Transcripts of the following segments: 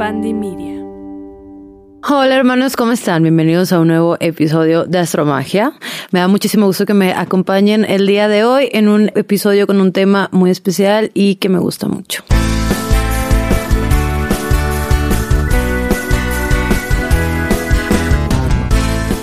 Pandemia. Hola hermanos, ¿cómo están? Bienvenidos a un nuevo episodio de Astromagia. Me da muchísimo gusto que me acompañen el día de hoy en un episodio con un tema muy especial y que me gusta mucho.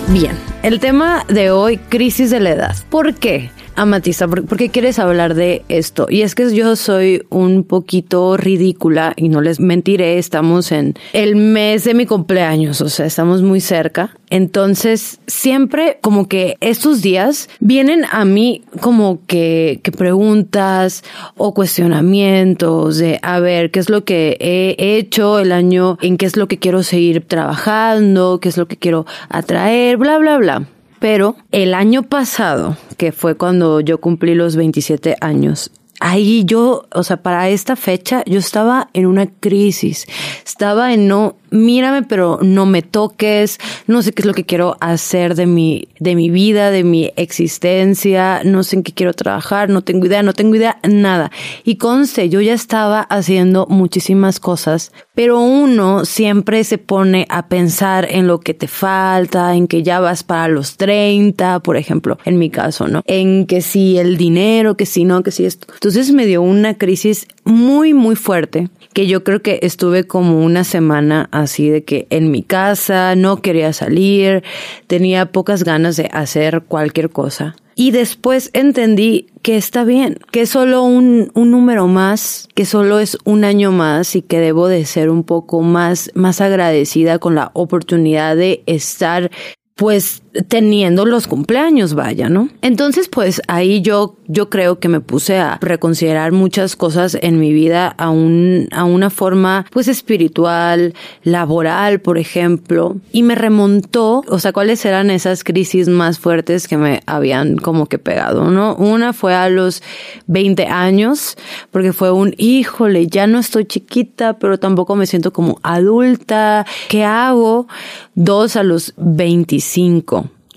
Bien, el tema de hoy, crisis de la edad. ¿Por qué? Amatista, ¿por qué quieres hablar de esto? Y es que yo soy un poquito ridícula y no les mentiré, estamos en el mes de mi cumpleaños, o sea, estamos muy cerca. Entonces, siempre como que estos días vienen a mí como que, que preguntas o cuestionamientos de, a ver, ¿qué es lo que he hecho el año? ¿En qué es lo que quiero seguir trabajando? ¿Qué es lo que quiero atraer? Bla, bla, bla. Pero el año pasado, que fue cuando yo cumplí los 27 años, ahí yo, o sea, para esta fecha yo estaba en una crisis, estaba en no mírame, pero no me toques, no sé qué es lo que quiero hacer de mi, de mi vida, de mi existencia, no sé en qué quiero trabajar, no tengo idea, no tengo idea, nada. Y conste, yo ya estaba haciendo muchísimas cosas, pero uno siempre se pone a pensar en lo que te falta, en que ya vas para los 30, por ejemplo, en mi caso, ¿no? En que si el dinero, que si no, que si esto. Entonces me dio una crisis muy, muy fuerte, que yo creo que estuve como una semana así de que en mi casa no quería salir, tenía pocas ganas de hacer cualquier cosa. Y después entendí que está bien, que es solo un, un, número más, que solo es un año más y que debo de ser un poco más, más agradecida con la oportunidad de estar pues teniendo los cumpleaños, vaya, ¿no? Entonces, pues ahí yo, yo creo que me puse a reconsiderar muchas cosas en mi vida a un, a una forma, pues espiritual, laboral, por ejemplo, y me remontó, o sea, cuáles eran esas crisis más fuertes que me habían como que pegado, ¿no? Una fue a los 20 años, porque fue un, híjole, ya no estoy chiquita, pero tampoco me siento como adulta, ¿qué hago? Dos a los 25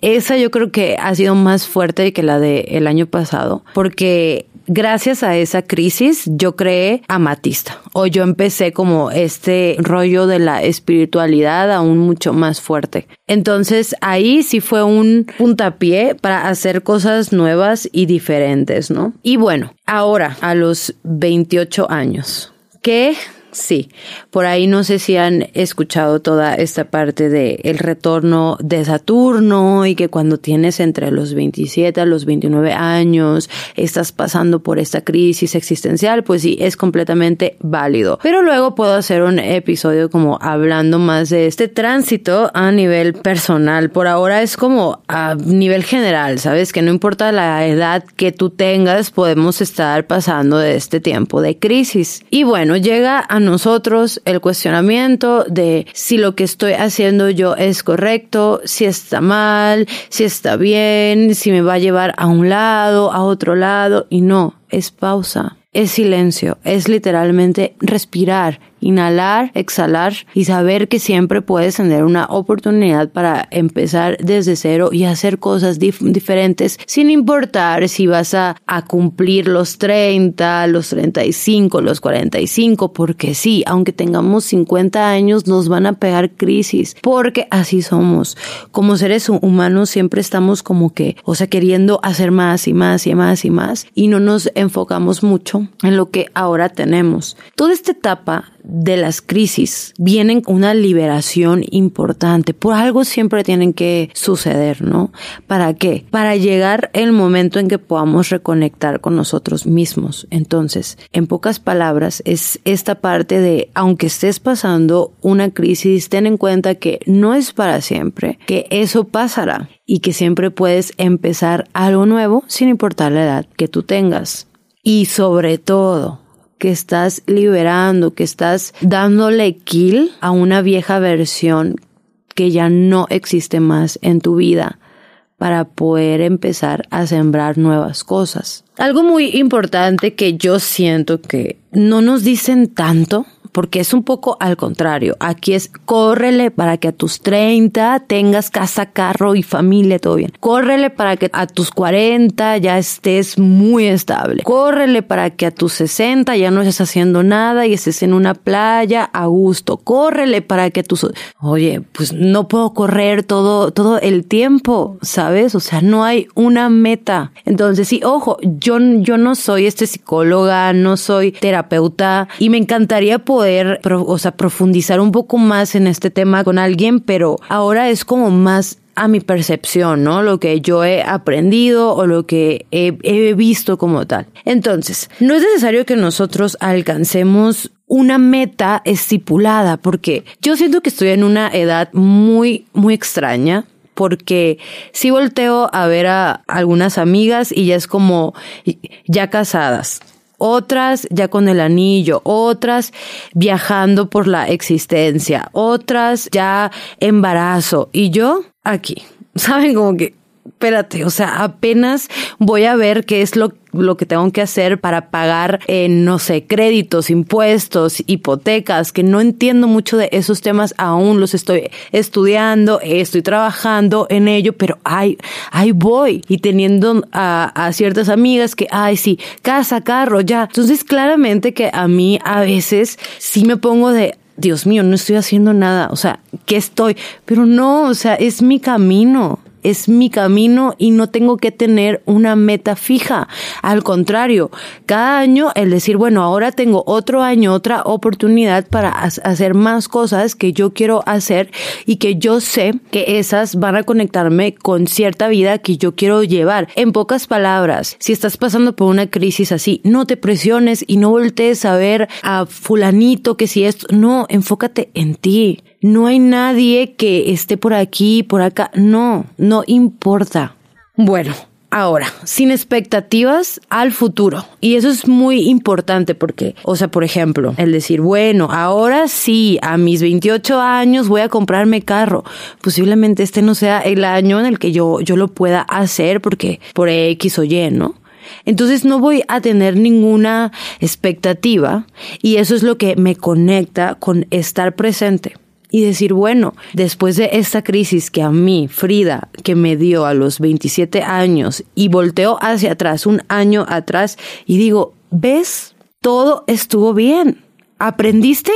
esa yo creo que ha sido más fuerte que la del el año pasado, porque gracias a esa crisis yo creé Amatista o yo empecé como este rollo de la espiritualidad aún mucho más fuerte. Entonces ahí sí fue un puntapié para hacer cosas nuevas y diferentes, ¿no? Y bueno, ahora a los 28 años, ¿qué Sí, por ahí no sé si han escuchado toda esta parte de el retorno de Saturno y que cuando tienes entre los 27 a los 29 años estás pasando por esta crisis existencial, pues sí, es completamente válido. Pero luego puedo hacer un episodio como hablando más de este tránsito a nivel personal. Por ahora es como a nivel general, ¿sabes? Que no importa la edad que tú tengas, podemos estar pasando de este tiempo de crisis. Y bueno, llega a nosotros el cuestionamiento de si lo que estoy haciendo yo es correcto, si está mal, si está bien, si me va a llevar a un lado, a otro lado, y no, es pausa, es silencio, es literalmente respirar inhalar, exhalar y saber que siempre puedes tener una oportunidad para empezar desde cero y hacer cosas diferentes sin importar si vas a, a cumplir los 30, los 35, los 45, porque sí, aunque tengamos 50 años nos van a pegar crisis, porque así somos. Como seres humanos siempre estamos como que, o sea, queriendo hacer más y más y más y más y no nos enfocamos mucho en lo que ahora tenemos. Toda esta etapa de las crisis vienen una liberación importante. Por algo siempre tienen que suceder, ¿no? ¿Para qué? Para llegar el momento en que podamos reconectar con nosotros mismos. Entonces, en pocas palabras, es esta parte de, aunque estés pasando una crisis, ten en cuenta que no es para siempre, que eso pasará y que siempre puedes empezar algo nuevo sin importar la edad que tú tengas. Y sobre todo, que estás liberando, que estás dándole kill a una vieja versión que ya no existe más en tu vida para poder empezar a sembrar nuevas cosas. Algo muy importante que yo siento que no nos dicen tanto, porque es un poco al contrario. Aquí es córrele para que a tus 30 tengas casa, carro y familia, todo bien. Córrele para que a tus 40 ya estés muy estable. Córrele para que a tus 60 ya no estés haciendo nada y estés en una playa a gusto. Córrele para que tus... Oye, pues no puedo correr todo, todo el tiempo, ¿sabes? O sea, no hay una meta. Entonces, sí, ojo, yo, yo no soy este psicóloga, no soy terapeuta y me encantaría poder, sea, profundizar un poco más en este tema con alguien, pero ahora es como más a mi percepción, ¿no? Lo que yo he aprendido o lo que he, he, visto como tal. Entonces, no es necesario que nosotros alcancemos una meta estipulada, porque yo siento que estoy en una edad muy, muy extraña porque si volteo a ver a algunas amigas y ya es como ya casadas, otras ya con el anillo, otras viajando por la existencia, otras ya embarazo y yo aquí. Saben como que espérate, o sea, apenas voy a ver qué es lo, lo que tengo que hacer para pagar, eh, no sé, créditos, impuestos, hipotecas, que no entiendo mucho de esos temas, aún los estoy estudiando, estoy trabajando en ello, pero ahí, ahí voy y teniendo a, a ciertas amigas que, ay, sí, casa, carro, ya. Entonces, claramente que a mí a veces sí me pongo de, Dios mío, no estoy haciendo nada, o sea, ¿qué estoy? Pero no, o sea, es mi camino es mi camino y no tengo que tener una meta fija. Al contrario, cada año el decir, bueno, ahora tengo otro año, otra oportunidad para hacer más cosas que yo quiero hacer y que yo sé que esas van a conectarme con cierta vida que yo quiero llevar. En pocas palabras, si estás pasando por una crisis así, no te presiones y no voltees a ver a fulanito que si esto, no, enfócate en ti no hay nadie que esté por aquí, por acá. No, no importa. Bueno, ahora, sin expectativas al futuro. Y eso es muy importante porque, o sea, por ejemplo, el decir, bueno, ahora sí, a mis 28 años voy a comprarme carro. Posiblemente este no sea el año en el que yo, yo lo pueda hacer porque por X o Y, ¿no? Entonces no voy a tener ninguna expectativa y eso es lo que me conecta con estar presente y decir, bueno, después de esta crisis que a mí, Frida, que me dio a los 27 años y volteo hacia atrás, un año atrás, y digo, ¿ves? Todo estuvo bien. Aprendiste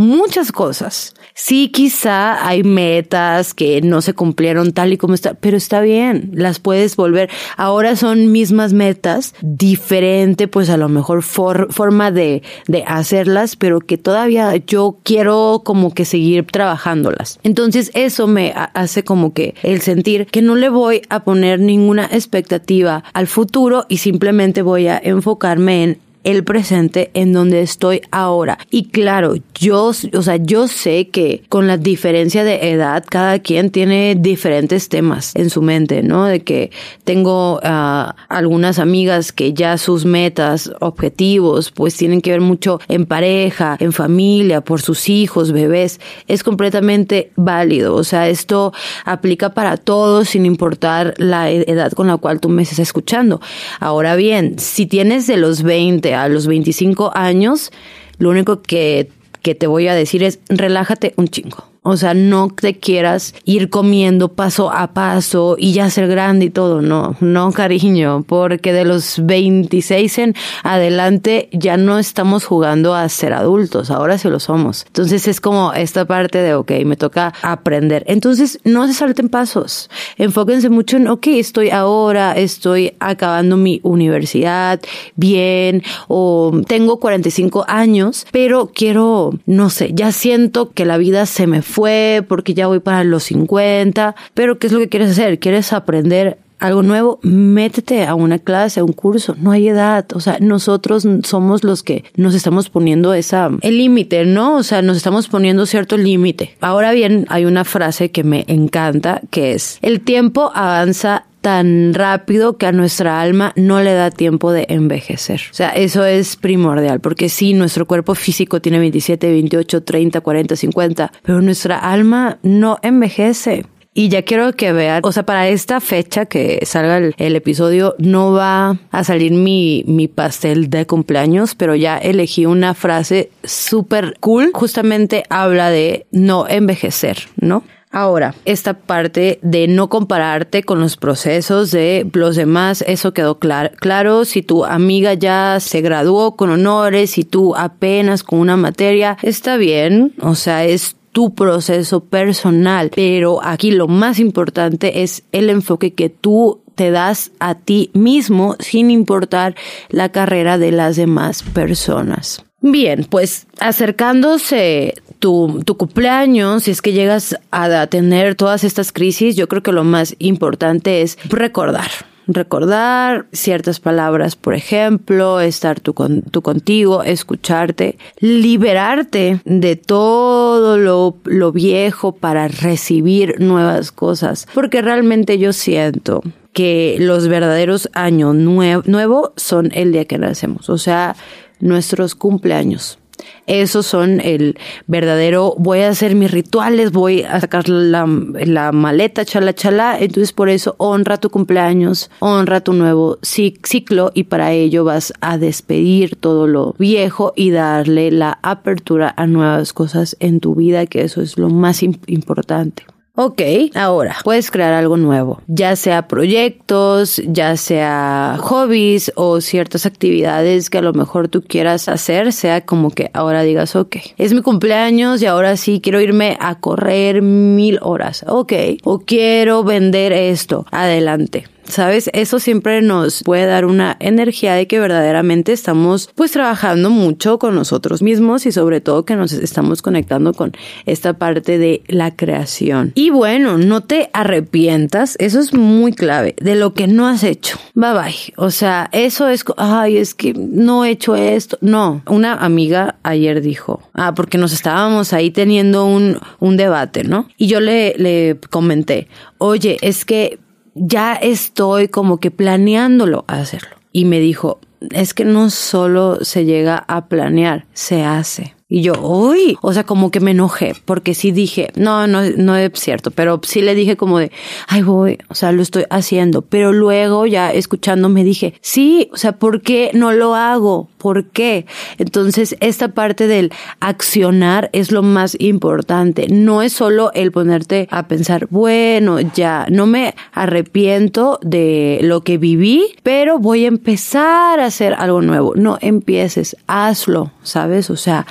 muchas cosas. Sí, quizá hay metas que no se cumplieron tal y como está, pero está bien, las puedes volver. Ahora son mismas metas, diferente, pues a lo mejor forma de, de hacerlas, pero que todavía yo quiero como que seguir trabajándolas. Entonces eso me hace como que el sentir que no le voy a poner ninguna expectativa al futuro y simplemente voy a enfocarme en el presente en donde estoy ahora. Y claro, yo, o sea, yo sé que con la diferencia de edad, cada quien tiene diferentes temas en su mente, ¿no? De que tengo uh, algunas amigas que ya sus metas, objetivos, pues tienen que ver mucho en pareja, en familia, por sus hijos, bebés. Es completamente válido. O sea, esto aplica para todos sin importar la e-, edad con la cual tú me estés escuchando. Ahora bien, si tienes de los 20 a los 25 años, lo único que, que te voy a decir es relájate un chingo. O sea, no te quieras ir comiendo paso a paso y ya ser grande y todo. No, no, cariño, porque de los 26 en adelante ya no estamos jugando a ser adultos, ahora sí lo somos. Entonces es como esta parte de, ok, me toca aprender. Entonces no se salten pasos. Enfóquense mucho en, ok, estoy ahora, estoy acabando mi universidad bien o tengo 45 años, pero quiero, no sé, ya siento que la vida se me fue, porque ya voy para los 50, pero ¿qué es lo que quieres hacer? ¿Quieres aprender algo nuevo, métete a una clase, a un curso, no hay edad, o sea, nosotros somos los que nos estamos poniendo esa, el límite, ¿no? O sea, nos estamos poniendo cierto límite. Ahora bien, hay una frase que me encanta, que es, el tiempo avanza tan rápido que a nuestra alma no le da tiempo de envejecer. O sea, eso es primordial, porque sí, nuestro cuerpo físico tiene 27, 28, 30, 40, 50, pero nuestra alma no envejece. Y ya quiero que vean, o sea, para esta fecha que salga el, episodio, no va a salir mi, mi pastel de cumpleaños, pero ya elegí una frase súper cool. Justamente habla de no envejecer, ¿no? Ahora, esta parte de no compararte con los procesos de los demás, eso quedó claro. Si tu amiga ya se graduó con honores y tú apenas con una materia, está bien, o sea, es tu proceso personal, pero aquí lo más importante es el enfoque que tú te das a ti mismo sin importar la carrera de las demás personas. Bien, pues acercándose tu, tu, cumpleaños, si es que llegas a tener todas estas crisis, yo creo que lo más importante es recordar. Recordar ciertas palabras, por ejemplo, estar tú, con, tú contigo, escucharte, liberarte de todo lo, lo viejo para recibir nuevas cosas. Porque realmente yo siento que los verdaderos años nuevos nuevo son el día que nacemos. O sea, nuestros cumpleaños. Esos son el verdadero, voy a hacer mis rituales, voy a sacar la, la maleta, chala, chala. Entonces por eso honra tu cumpleaños, honra tu nuevo ciclo y para ello vas a despedir todo lo viejo y darle la apertura a nuevas cosas en tu vida, que eso es lo más importante. Ok, ahora puedes crear algo nuevo, ya sea proyectos, ya sea hobbies o ciertas actividades que a lo mejor tú quieras hacer, sea como que ahora digas, ok, es mi cumpleaños y ahora sí quiero irme a correr mil horas, ok, o quiero vender esto, adelante. ¿Sabes? Eso siempre nos puede dar una energía de que verdaderamente estamos pues trabajando mucho con nosotros mismos y sobre todo que nos estamos conectando con esta parte de la creación. Y bueno, no te arrepientas, eso es muy clave, de lo que no has hecho. Bye bye. O sea, eso es, ay, es que no he hecho esto. No, una amiga ayer dijo, ah, porque nos estábamos ahí teniendo un, un debate, ¿no? Y yo le, le comenté, oye, es que ya estoy como que planeándolo hacerlo. Y me dijo, es que no solo se llega a planear, se hace. Y yo, uy, o sea, como que me enojé, porque sí dije, no, no, no es cierto, pero sí le dije como de, ay, voy, o sea, lo estoy haciendo. Pero luego ya escuchando me dije, sí, o sea, ¿por qué no lo hago? ¿Por qué? Entonces, esta parte del accionar es lo más importante. No es solo el ponerte a pensar, bueno, ya no me arrepiento de lo que viví, pero voy a empezar a hacer algo nuevo. No empieces, hazlo, ¿sabes? O sea,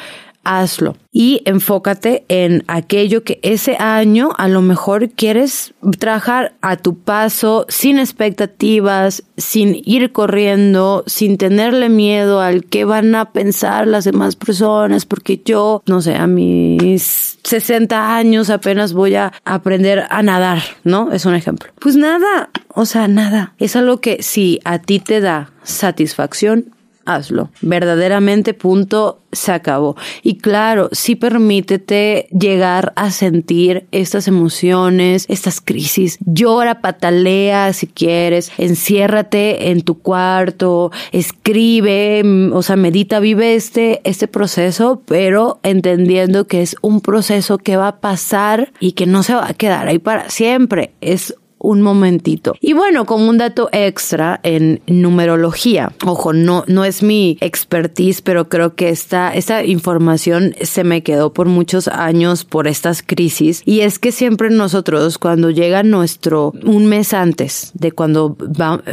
hazlo y enfócate en aquello que ese año a lo mejor quieres trabajar a tu paso, sin expectativas, sin ir corriendo, sin tenerle miedo al que van a pensar las demás personas, porque yo, no sé, a mis 60 años apenas voy a aprender a nadar, ¿no? Es un ejemplo. Pues nada, o sea, nada. Es algo que si a ti te da satisfacción, hazlo. Verdaderamente, punto, se acabó. Y claro, sí permítete llegar a sentir estas emociones, estas crisis. Llora, patalea si quieres, enciérrate en tu cuarto, escribe, mm, o sea, medita, vive este, este proceso, pero entendiendo que es un proceso que va a pasar y que no se va a quedar ahí para siempre. Es un momentito. Y bueno, como un dato extra en numerología, ojo, no, no es mi expertise, pero creo que esta, esta información se me quedó por muchos años por estas crisis. Y es que siempre nosotros, cuando llega nuestro, un mes antes de cuando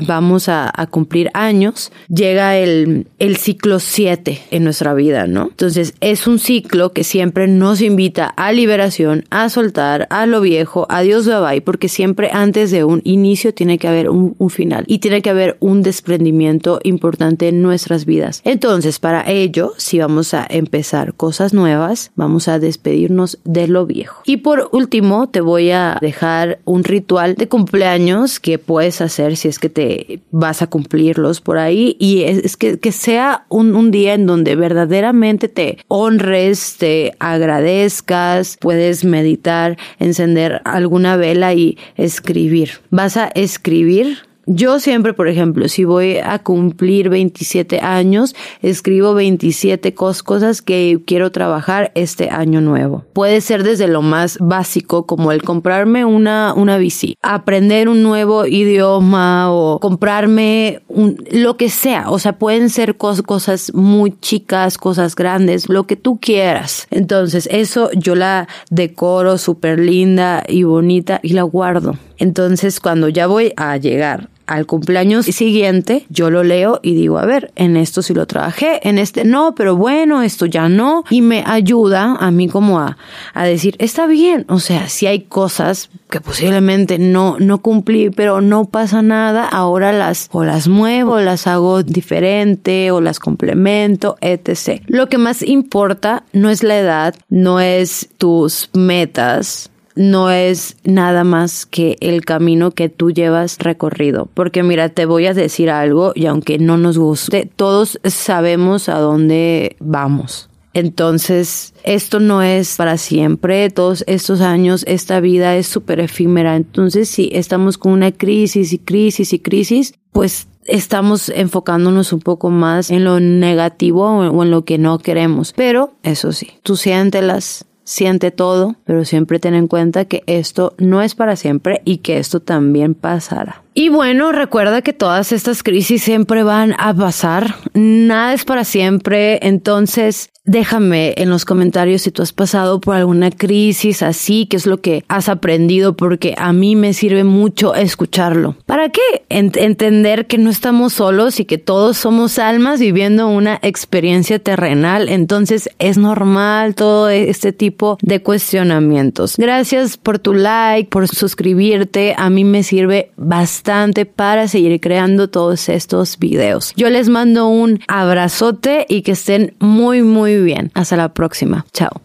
vamos a, cumplir años, llega el, el ciclo 7 en nuestra vida, ¿no? Entonces es un ciclo que siempre nos invita a liberación, a soltar, a lo viejo, a Dios bye, porque siempre antes de un inicio tiene que haber un, final y tiene que haber un desprendimiento importante en nuestras vidas. Entonces, para ello, si vamos a empezar cosas nuevas, vamos a despedirnos de lo viejo. Y por último, te voy a dejar un ritual de cumpleaños que puedes hacer si es que te vas a cumplirlos por ahí y es, que, que sea un, un día en donde verdaderamente te honres, te agradezcas, puedes meditar, encender alguna vela y escribir Vas a escribir Yo siempre, por ejemplo, si voy a cumplir 27 años, escribo 27 cosas que quiero trabajar este año nuevo. Puede ser desde lo más básico como el comprarme una, una bici, aprender un nuevo idioma o comprarme un, lo que sea. O sea, pueden ser cosas muy chicas, cosas grandes, lo que tú quieras. Entonces, eso yo la decoro súper linda y bonita y la guardo. Entonces, cuando ya voy a llegar al cumpleaños siguiente, yo lo leo y digo, a ver, en esto sí lo trabajé, en este no, pero bueno, esto ya no. Y me ayuda a mí como a, a decir, está bien. O sea, si hay cosas que posiblemente no, no cumplí, pero no pasa nada, ahora las o las muevo, las hago diferente o las complemento, etc. Lo que más importa no es la edad, no es tus metas, no es nada más que el camino que tú llevas recorrido. Porque mira, te voy a decir algo y aunque no nos guste, todos sabemos a dónde vamos. Entonces, esto no es para siempre, todos estos años, esta vida es súper efímera. Entonces, si estamos con una crisis y crisis y crisis, pues estamos enfocándonos un poco más en lo negativo o en lo que no queremos. Pero, eso sí, tú siéntelas, siente todo, pero siempre ten en cuenta que esto no es para siempre y que esto también pasará. Y bueno, recuerda que todas estas crisis siempre van a pasar, nada es para siempre, entonces déjame en los comentarios si tú has pasado por alguna crisis así, qué es lo que has aprendido, porque a mí me sirve mucho escucharlo. ¿Para qué? entender que no estamos solos y que todos somos almas viviendo una experiencia terrenal, entonces es normal todo este tipo de cuestionamientos. Gracias por tu like, por suscribirte, a mí me sirve bastante para seguir creando todos estos videos. Yo les mando un abrazote y que estén muy muy bien. Hasta la próxima. Chao.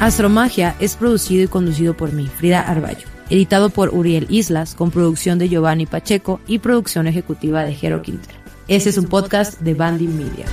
Astromagia es producido y conducido por mí, Frida Arballo. Editado por Uriel Islas, con producción de Giovanni Pacheco y producción ejecutiva de Jero Quinter. Ese es un podcast de Bandy Media.